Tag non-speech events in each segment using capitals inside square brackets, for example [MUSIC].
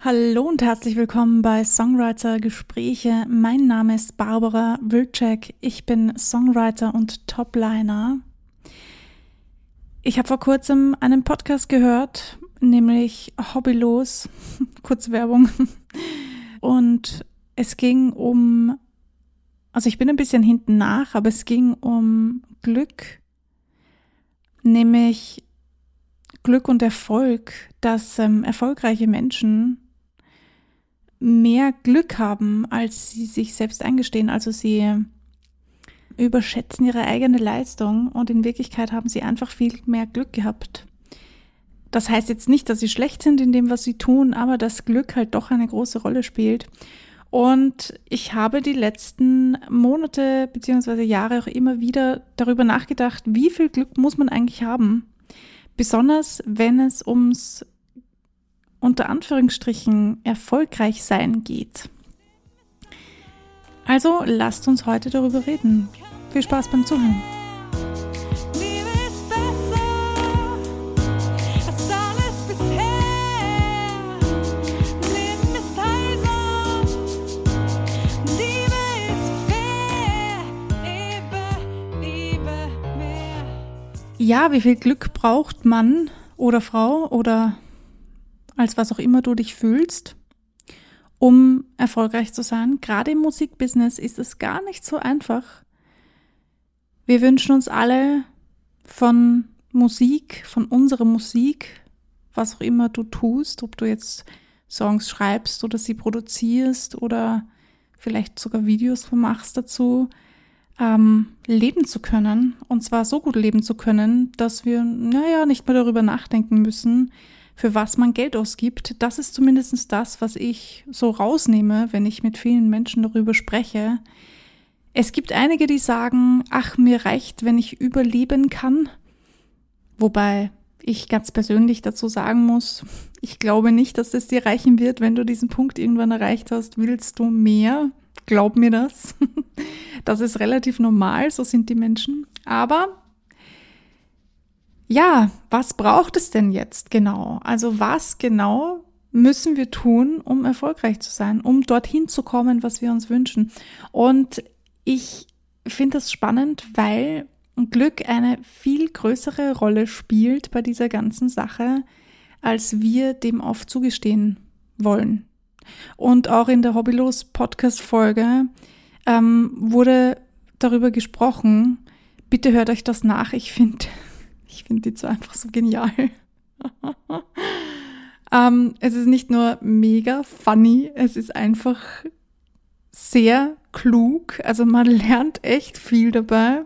Hallo und herzlich willkommen bei Songwriter Gespräche. Mein Name ist Barbara Wilczek. Ich bin Songwriter und Topliner. Ich habe vor kurzem einen Podcast gehört, nämlich Hobbylos, [LAUGHS] kurze Werbung. Und es ging um, also ich bin ein bisschen hinten nach, aber es ging um Glück, nämlich Glück und Erfolg, dass ähm, erfolgreiche Menschen mehr Glück haben, als sie sich selbst eingestehen. Also sie überschätzen ihre eigene Leistung und in Wirklichkeit haben sie einfach viel mehr Glück gehabt. Das heißt jetzt nicht, dass sie schlecht sind in dem, was sie tun, aber dass Glück halt doch eine große Rolle spielt. Und ich habe die letzten Monate beziehungsweise Jahre auch immer wieder darüber nachgedacht, wie viel Glück muss man eigentlich haben? Besonders wenn es ums unter Anführungsstrichen erfolgreich sein geht. Also lasst uns heute darüber reden. Viel Spaß beim Zuhören. Ja, wie viel Glück braucht Mann oder Frau oder als was auch immer du dich fühlst, um erfolgreich zu sein. Gerade im Musikbusiness ist es gar nicht so einfach. Wir wünschen uns alle von Musik, von unserer Musik, was auch immer du tust, ob du jetzt Songs schreibst oder sie produzierst oder vielleicht sogar Videos machst dazu, ähm, leben zu können. Und zwar so gut leben zu können, dass wir, naja, nicht mehr darüber nachdenken müssen, für was man Geld ausgibt. Das ist zumindest das, was ich so rausnehme, wenn ich mit vielen Menschen darüber spreche. Es gibt einige, die sagen, ach, mir reicht, wenn ich überleben kann. Wobei ich ganz persönlich dazu sagen muss, ich glaube nicht, dass es dir reichen wird, wenn du diesen Punkt irgendwann erreicht hast. Willst du mehr? Glaub mir das. [LAUGHS] Das ist relativ normal, so sind die Menschen. Aber ja, was braucht es denn jetzt genau? Also was genau müssen wir tun, um erfolgreich zu sein, um dorthin zu kommen, was wir uns wünschen? Und ich finde das spannend, weil Glück eine viel größere Rolle spielt bei dieser ganzen Sache, als wir dem oft zugestehen wollen. Und auch in der Hobbylos Podcast Folge ähm, wurde darüber gesprochen. Bitte hört euch das nach. Ich finde ich finde die zwei einfach so genial. [LAUGHS] ähm, es ist nicht nur mega funny, es ist einfach sehr klug. Also man lernt echt viel dabei.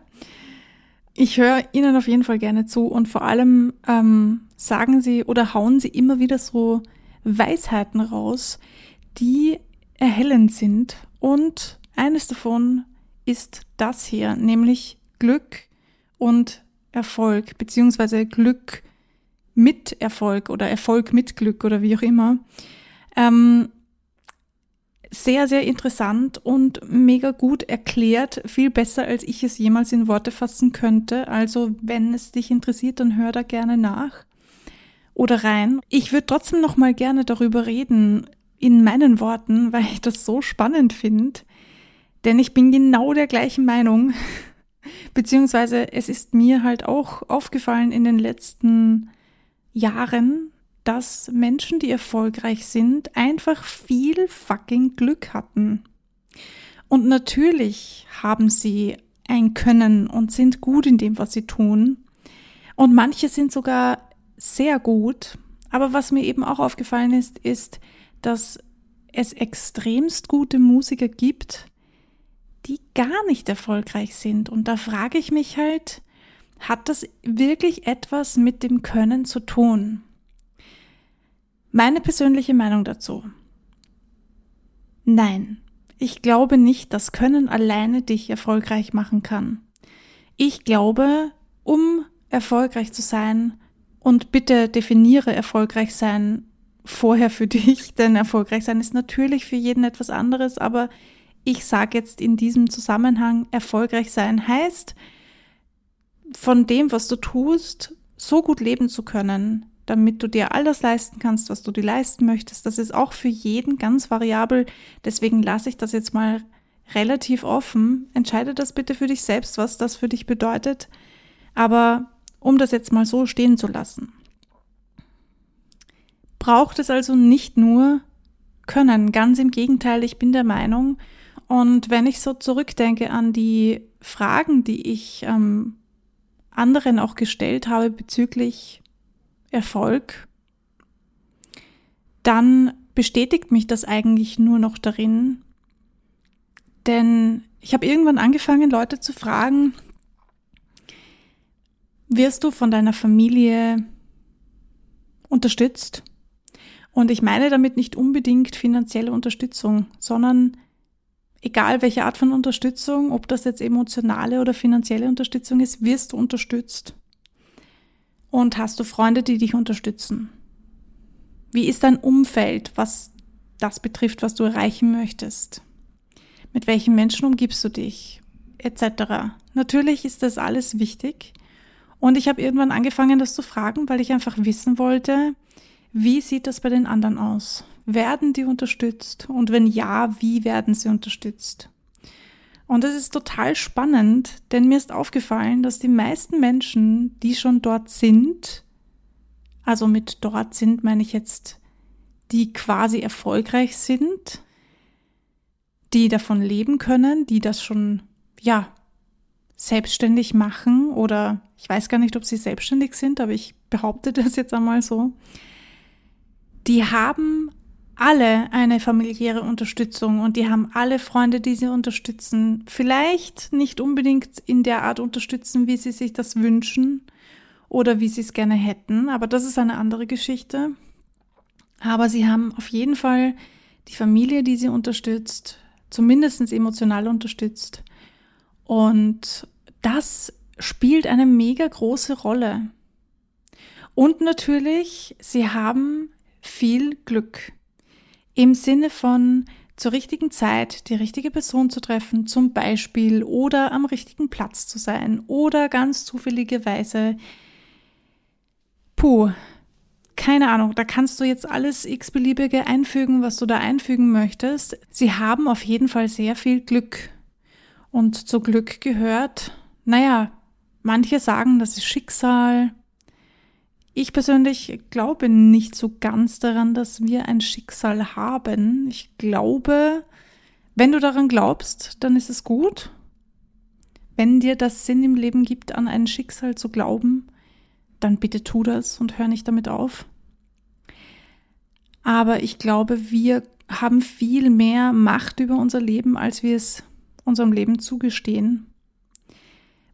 Ich höre Ihnen auf jeden Fall gerne zu und vor allem ähm, sagen Sie oder hauen Sie immer wieder so Weisheiten raus, die erhellend sind. Und eines davon ist das hier, nämlich Glück und Erfolg, beziehungsweise Glück mit Erfolg oder Erfolg mit Glück oder wie auch immer. Ähm, sehr, sehr interessant und mega gut erklärt, viel besser, als ich es jemals in Worte fassen könnte. Also, wenn es dich interessiert, dann hör da gerne nach oder rein. Ich würde trotzdem noch mal gerne darüber reden in meinen Worten, weil ich das so spannend finde, denn ich bin genau der gleichen Meinung. Beziehungsweise es ist mir halt auch aufgefallen in den letzten Jahren, dass Menschen, die erfolgreich sind, einfach viel fucking Glück hatten. Und natürlich haben sie ein Können und sind gut in dem, was sie tun. Und manche sind sogar sehr gut. Aber was mir eben auch aufgefallen ist, ist, dass es extremst gute Musiker gibt, die gar nicht erfolgreich sind. Und da frage ich mich halt, hat das wirklich etwas mit dem Können zu tun? Meine persönliche Meinung dazu. Nein, ich glaube nicht, dass Können alleine dich erfolgreich machen kann. Ich glaube, um erfolgreich zu sein, und bitte definiere erfolgreich sein vorher für [LAUGHS] dich, denn erfolgreich sein ist natürlich für jeden etwas anderes, aber ich sage jetzt in diesem Zusammenhang, erfolgreich sein heißt, von dem, was du tust, so gut leben zu können, damit du dir all das leisten kannst, was du dir leisten möchtest. Das ist auch für jeden ganz variabel. Deswegen lasse ich das jetzt mal relativ offen. Entscheide das bitte für dich selbst, was das für dich bedeutet. Aber um das jetzt mal so stehen zu lassen. Braucht es also nicht nur Können, ganz im Gegenteil, ich bin der Meinung, und wenn ich so zurückdenke an die Fragen, die ich ähm, anderen auch gestellt habe bezüglich Erfolg, dann bestätigt mich das eigentlich nur noch darin, denn ich habe irgendwann angefangen, Leute zu fragen, wirst du von deiner Familie unterstützt? Und ich meine damit nicht unbedingt finanzielle Unterstützung, sondern egal welche Art von Unterstützung, ob das jetzt emotionale oder finanzielle Unterstützung ist, wirst du unterstützt. Und hast du Freunde, die dich unterstützen? Wie ist dein Umfeld, was das betrifft, was du erreichen möchtest? Mit welchen Menschen umgibst du dich? Etc. Natürlich ist das alles wichtig. Und ich habe irgendwann angefangen, das zu fragen, weil ich einfach wissen wollte, wie sieht das bei den anderen aus? Werden die unterstützt? Und wenn ja, wie werden sie unterstützt? Und es ist total spannend, denn mir ist aufgefallen, dass die meisten Menschen, die schon dort sind, also mit dort sind meine ich jetzt, die quasi erfolgreich sind, die davon leben können, die das schon, ja, selbstständig machen oder ich weiß gar nicht, ob sie selbstständig sind, aber ich behaupte das jetzt einmal so. Die haben alle eine familiäre Unterstützung und die haben alle Freunde, die sie unterstützen. Vielleicht nicht unbedingt in der Art unterstützen, wie sie sich das wünschen oder wie sie es gerne hätten, aber das ist eine andere Geschichte. Aber sie haben auf jeden Fall die Familie, die sie unterstützt, zumindest emotional unterstützt. Und das spielt eine mega große Rolle. Und natürlich, sie haben viel Glück. Im Sinne von zur richtigen Zeit die richtige Person zu treffen, zum Beispiel, oder am richtigen Platz zu sein, oder ganz zufälligerweise, puh, keine Ahnung, da kannst du jetzt alles x-beliebige einfügen, was du da einfügen möchtest. Sie haben auf jeden Fall sehr viel Glück. Und zu Glück gehört, naja, manche sagen, das ist Schicksal, ich persönlich glaube nicht so ganz daran, dass wir ein Schicksal haben. Ich glaube, wenn du daran glaubst, dann ist es gut. Wenn dir das Sinn im Leben gibt, an ein Schicksal zu glauben, dann bitte tu das und hör nicht damit auf. Aber ich glaube, wir haben viel mehr Macht über unser Leben, als wir es unserem Leben zugestehen.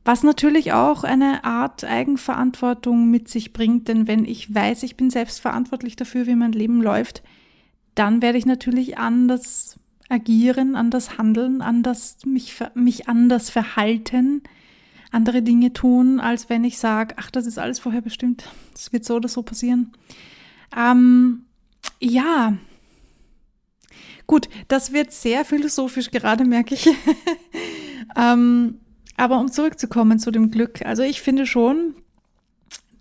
Was natürlich auch eine Art Eigenverantwortung mit sich bringt, denn wenn ich weiß, ich bin selbst verantwortlich dafür, wie mein Leben läuft, dann werde ich natürlich anders agieren, anders handeln, anders mich, mich anders verhalten, andere Dinge tun, als wenn ich sage, ach, das ist alles vorher bestimmt, das wird so oder so passieren. Ähm, ja, gut, das wird sehr philosophisch gerade, merke ich. [LAUGHS] ähm, aber um zurückzukommen zu dem Glück, also ich finde schon,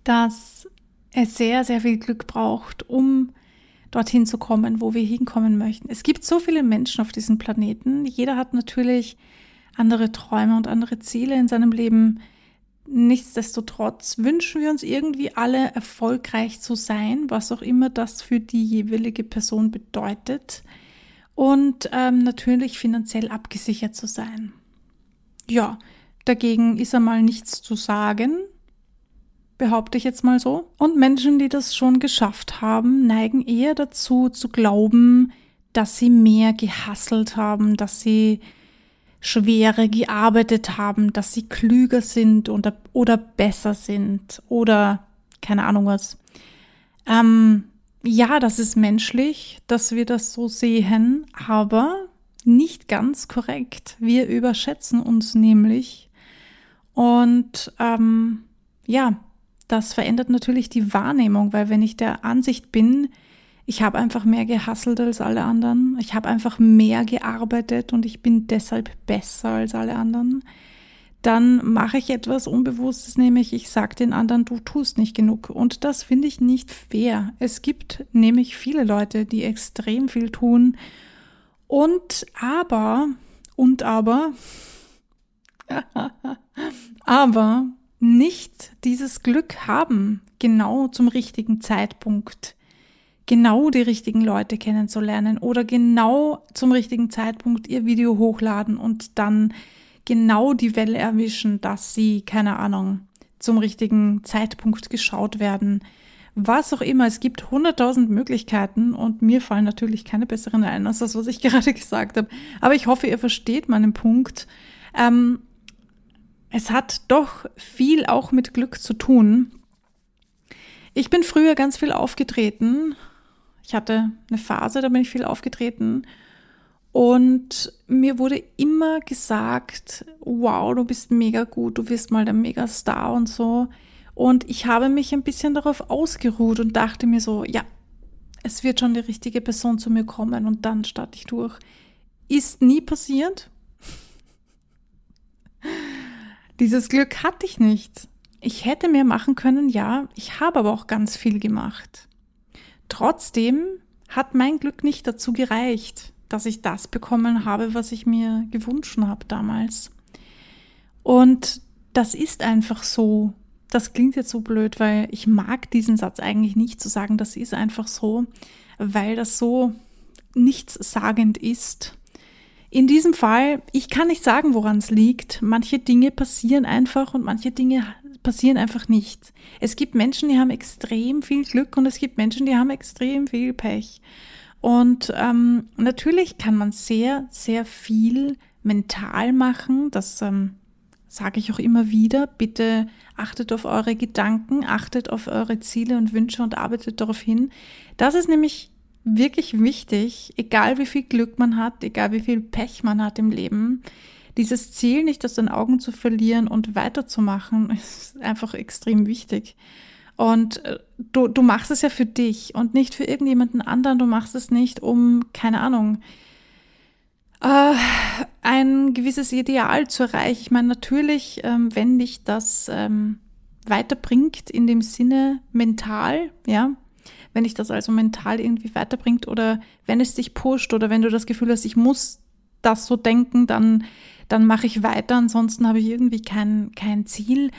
dass es sehr, sehr viel Glück braucht, um dorthin zu kommen, wo wir hinkommen möchten. Es gibt so viele Menschen auf diesem Planeten. Jeder hat natürlich andere Träume und andere Ziele in seinem Leben. Nichtsdestotrotz wünschen wir uns irgendwie alle erfolgreich zu sein, was auch immer das für die jeweilige Person bedeutet. Und ähm, natürlich finanziell abgesichert zu sein. Ja, Dagegen ist einmal nichts zu sagen, behaupte ich jetzt mal so. Und Menschen, die das schon geschafft haben, neigen eher dazu zu glauben, dass sie mehr gehasselt haben, dass sie schwerer gearbeitet haben, dass sie klüger sind oder, oder besser sind oder keine Ahnung was. Ähm, ja, das ist menschlich, dass wir das so sehen, aber nicht ganz korrekt. Wir überschätzen uns nämlich und ähm, ja, das verändert natürlich die Wahrnehmung, weil wenn ich der Ansicht bin, ich habe einfach mehr gehasselt als alle anderen, ich habe einfach mehr gearbeitet und ich bin deshalb besser als alle anderen, dann mache ich etwas Unbewusstes, nämlich ich sage den anderen, du tust nicht genug. Und das finde ich nicht fair. Es gibt nämlich viele Leute, die extrem viel tun. Und aber, und aber, aber nicht dieses Glück haben, genau zum richtigen Zeitpunkt genau die richtigen Leute kennenzulernen oder genau zum richtigen Zeitpunkt ihr Video hochladen und dann genau die Welle erwischen, dass sie, keine Ahnung, zum richtigen Zeitpunkt geschaut werden. Was auch immer, es gibt hunderttausend Möglichkeiten und mir fallen natürlich keine besseren ein als das, was ich [LAUGHS] gerade gesagt habe. Aber ich hoffe, ihr versteht meinen Punkt. Ähm, es hat doch viel auch mit Glück zu tun. Ich bin früher ganz viel aufgetreten. Ich hatte eine Phase, da bin ich viel aufgetreten und mir wurde immer gesagt, wow, du bist mega gut, du wirst mal der Megastar und so. Und ich habe mich ein bisschen darauf ausgeruht und dachte mir so, ja, es wird schon die richtige Person zu mir kommen und dann starte ich durch. Ist nie passiert. Dieses Glück hatte ich nicht. Ich hätte mehr machen können, ja, ich habe aber auch ganz viel gemacht. Trotzdem hat mein Glück nicht dazu gereicht dass ich das bekommen habe, was ich mir gewünscht habe damals. Und das ist einfach so. Das klingt jetzt so blöd, weil ich mag diesen Satz eigentlich nicht zu sagen, das ist einfach so, weil das so nichtssagend ist. In diesem Fall, ich kann nicht sagen, woran es liegt. Manche Dinge passieren einfach und manche Dinge passieren einfach nicht. Es gibt Menschen, die haben extrem viel Glück und es gibt Menschen, die haben extrem viel Pech. Und ähm, natürlich kann man sehr, sehr viel mental machen. Das ähm, sage ich auch immer wieder. Bitte achtet auf eure Gedanken, achtet auf eure Ziele und Wünsche und arbeitet darauf hin. Das ist nämlich wirklich wichtig, egal wie viel Glück man hat, egal wie viel Pech man hat im Leben. Dieses Ziel nicht aus den Augen zu verlieren und weiterzumachen, [LAUGHS] ist einfach extrem wichtig. Und äh, du, du machst es ja für dich und nicht für irgendjemanden anderen. Du machst es nicht, um, keine Ahnung, äh, ein gewisses Ideal zu erreichen. Ich meine, natürlich, ähm, wenn dich das ähm, weiterbringt in dem Sinne mental, ja, wenn dich das also mental irgendwie weiterbringt oder wenn es dich pusht oder wenn du das Gefühl hast, ich muss das so denken, dann, dann mache ich weiter, ansonsten habe ich irgendwie kein, kein Ziel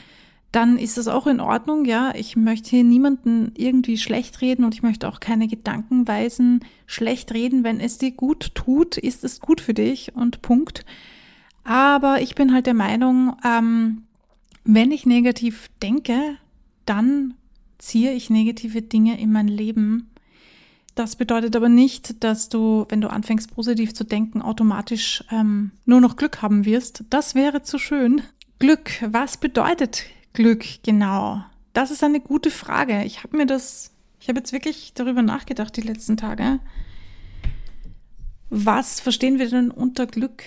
dann ist das auch in Ordnung, ja. Ich möchte hier niemanden irgendwie schlecht reden und ich möchte auch keine Gedankenweisen schlecht reden. Wenn es dir gut tut, ist es gut für dich und Punkt. Aber ich bin halt der Meinung, ähm, wenn ich negativ denke, dann ziehe ich negative Dinge in mein Leben. Das bedeutet aber nicht, dass du, wenn du anfängst positiv zu denken, automatisch ähm, nur noch Glück haben wirst. Das wäre zu schön. Glück, was bedeutet Glück, genau. Das ist eine gute Frage. Ich habe mir das, ich habe jetzt wirklich darüber nachgedacht die letzten Tage. Was verstehen wir denn unter Glück?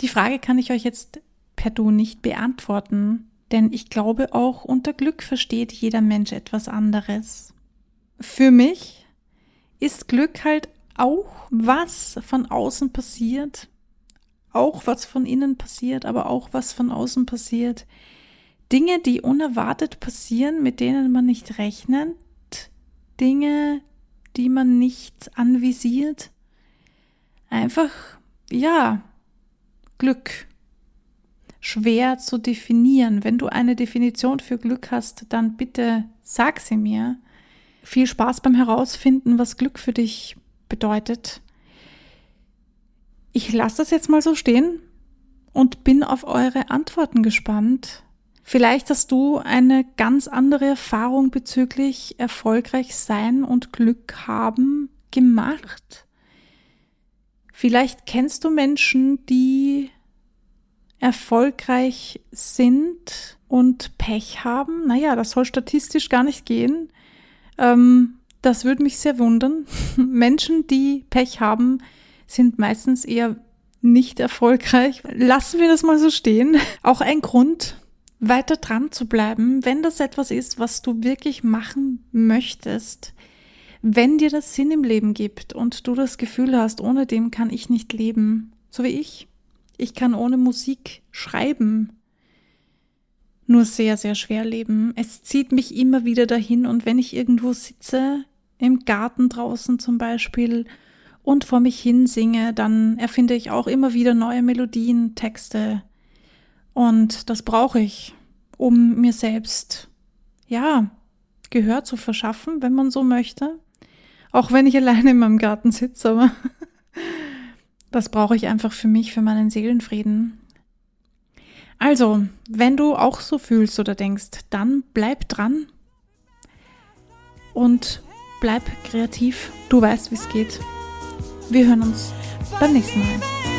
Die Frage kann ich euch jetzt per Du nicht beantworten, denn ich glaube auch unter Glück versteht jeder Mensch etwas anderes. Für mich ist Glück halt auch was von außen passiert, auch was von innen passiert, aber auch was von außen passiert. Dinge, die unerwartet passieren, mit denen man nicht rechnet, Dinge, die man nicht anvisiert. Einfach, ja, Glück. Schwer zu definieren. Wenn du eine Definition für Glück hast, dann bitte sag sie mir. Viel Spaß beim Herausfinden, was Glück für dich bedeutet. Ich lasse das jetzt mal so stehen und bin auf eure Antworten gespannt. Vielleicht hast du eine ganz andere Erfahrung bezüglich erfolgreich sein und Glück haben gemacht. Vielleicht kennst du Menschen, die erfolgreich sind und Pech haben. Naja, das soll statistisch gar nicht gehen. Ähm, das würde mich sehr wundern. [LAUGHS] Menschen, die Pech haben, sind meistens eher nicht erfolgreich. Lassen wir das mal so stehen. [LAUGHS] Auch ein Grund, weiter dran zu bleiben, wenn das etwas ist, was du wirklich machen möchtest, wenn dir das Sinn im Leben gibt und du das Gefühl hast, ohne dem kann ich nicht leben, so wie ich. Ich kann ohne Musik schreiben. nur sehr, sehr schwer leben. Es zieht mich immer wieder dahin und wenn ich irgendwo sitze, im Garten draußen zum Beispiel, und vor mich hin singe, dann erfinde ich auch immer wieder neue Melodien, Texte. Und das brauche ich, um mir selbst, ja, Gehör zu verschaffen, wenn man so möchte. Auch wenn ich alleine in meinem Garten sitze, aber [LAUGHS] das brauche ich einfach für mich, für meinen Seelenfrieden. Also, wenn du auch so fühlst oder denkst, dann bleib dran und bleib kreativ. Du weißt, wie es geht. Wir hören uns beim nächsten Mal.